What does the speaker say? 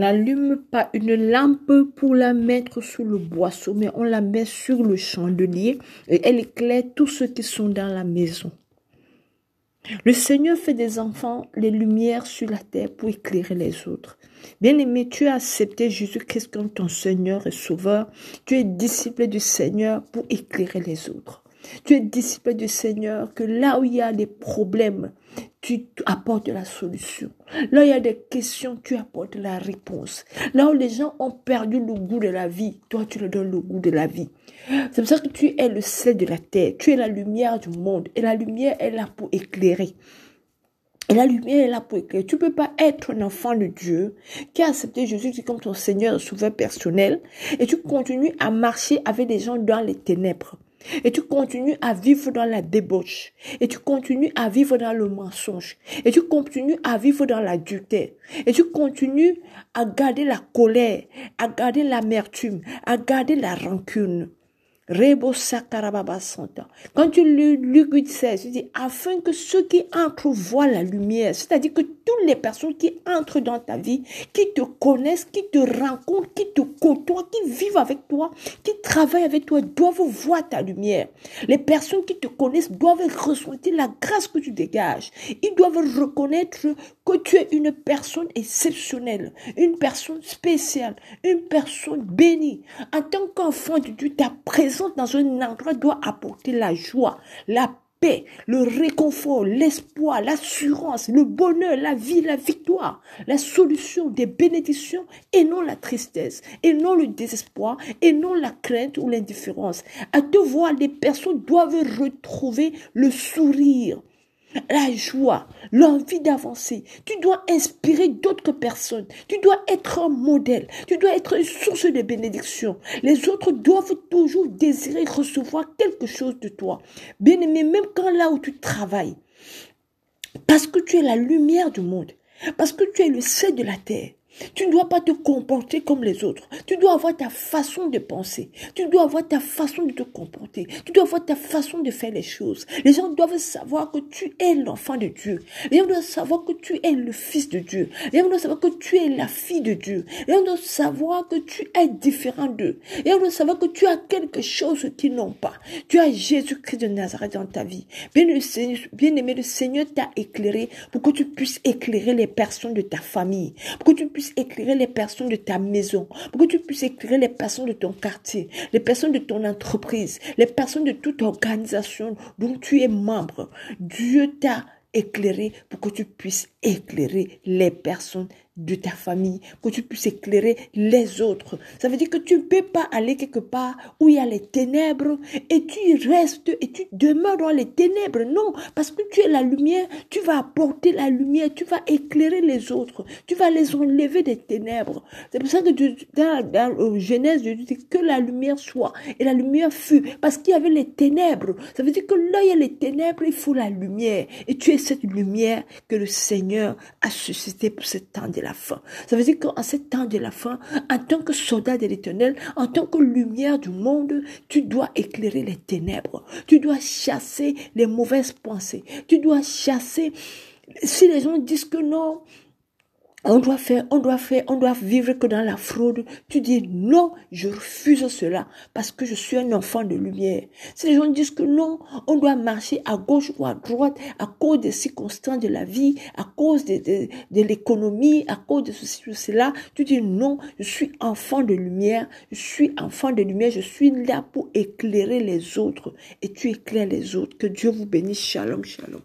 n'allume pas une lampe pour la mettre sous le boisseau, mais on la met sur le chandelier et elle éclaire tous ceux qui sont dans la maison. Le Seigneur fait des enfants les lumières sur la terre pour éclairer les autres. Bien-aimé, tu as accepté Jésus-Christ comme ton Seigneur et Sauveur. Tu es disciple du Seigneur pour éclairer les autres. Tu es disciple du Seigneur que là où il y a des problèmes, tu apportes la solution. Là il y a des questions, tu apportes la réponse. Là où les gens ont perdu le goût de la vie, toi tu leur donnes le goût de la vie. C'est pour ça que tu es le sel de la terre, tu es la lumière du monde et la lumière est là pour éclairer. Et la lumière est là pour éclairer. Tu peux pas être un enfant de Dieu qui a accepté Jésus comme ton Seigneur Sauveur personnel et tu continues à marcher avec des gens dans les ténèbres. Et tu continues à vivre dans la débauche. Et tu continues à vivre dans le mensonge. Et tu continues à vivre dans l'adultère. Et tu continues à garder la colère, à garder l'amertume, à garder la rancune. Rebo. Quand tu lis Luc 16, tu dis, afin que ceux qui entrent voient la lumière. C'est-à-dire que toutes les personnes qui entrent dans ta vie, qui te connaissent, qui te rencontrent, qui te côtoient, qui vivent avec toi, qui travaillent avec toi, doivent voir ta lumière. Les personnes qui te connaissent doivent ressentir la grâce que tu dégages. Ils doivent reconnaître que tu es une personne exceptionnelle, une personne spéciale, une personne bénie. En tant qu'enfant de Dieu, ta présence dans un endroit doit apporter la joie, la paix, le réconfort, l'espoir, l'assurance, le bonheur, la vie, la victoire, la solution des bénédictions et non la tristesse, et non le désespoir, et non la crainte ou l'indifférence. À te voir, les personnes doivent retrouver le sourire, la joie, l'envie d'avancer. Tu dois inspirer d'autres personnes. Tu dois être un modèle. Tu dois être une source de bénédiction. Les autres doivent toujours désirer recevoir quelque chose de toi. Bien aimé, même quand là où tu travailles, parce que tu es la lumière du monde, parce que tu es le sel de la terre, tu ne dois pas te comporter comme les autres. Tu dois avoir ta façon de penser. Tu dois avoir ta façon de te comporter. Tu dois avoir ta façon de faire les choses. Les gens doivent savoir que tu es l'enfant de Dieu. Les gens doivent savoir que tu es le fils de Dieu. Les gens doivent savoir que tu es la fille de Dieu. Les gens doivent savoir que tu es différent d'eux. Les gens doivent savoir que tu as quelque chose qu'ils n'ont pas. Tu as Jésus-Christ de Nazareth dans ta vie. Bien, bien aimé, le Seigneur t'a éclairé pour que tu puisses éclairer les personnes de ta famille. Pour que tu puisses éclairer les personnes de ta maison, pour que tu puisses éclairer les personnes de ton quartier, les personnes de ton entreprise, les personnes de toute organisation dont tu es membre. Dieu t'a éclairé pour que tu puisses éclairer les personnes de ta famille, que tu puisses éclairer les autres. Ça veut dire que tu ne peux pas aller quelque part où il y a les ténèbres et tu restes et tu demeures dans les ténèbres. Non, parce que tu es la lumière, tu vas apporter la lumière, tu vas éclairer les autres, tu vas les enlever des ténèbres. C'est pour ça que dans, dans Genèse, Dieu dit que la lumière soit et la lumière fut parce qu'il y avait les ténèbres. Ça veut dire que là, il y a les ténèbres, il faut la lumière. Et tu es cette lumière que le A suscité pour ce temps de la fin. Ça veut dire qu'en ce temps de la fin, en tant que soldat de l'éternel, en tant que lumière du monde, tu dois éclairer les ténèbres. Tu dois chasser les mauvaises pensées. Tu dois chasser si les gens disent que non, on doit faire, on doit faire, on doit vivre que dans la fraude. Tu dis non, je refuse cela parce que je suis un enfant de lumière. Si les gens disent que non, on doit marcher à gauche ou à droite à cause des circonstances de la vie, à cause de, de, de l'économie, à cause de ceci ou cela, tu dis non, je suis enfant de lumière, je suis enfant de lumière, je suis là pour éclairer les autres et tu éclaires les autres. Que Dieu vous bénisse. Shalom, shalom.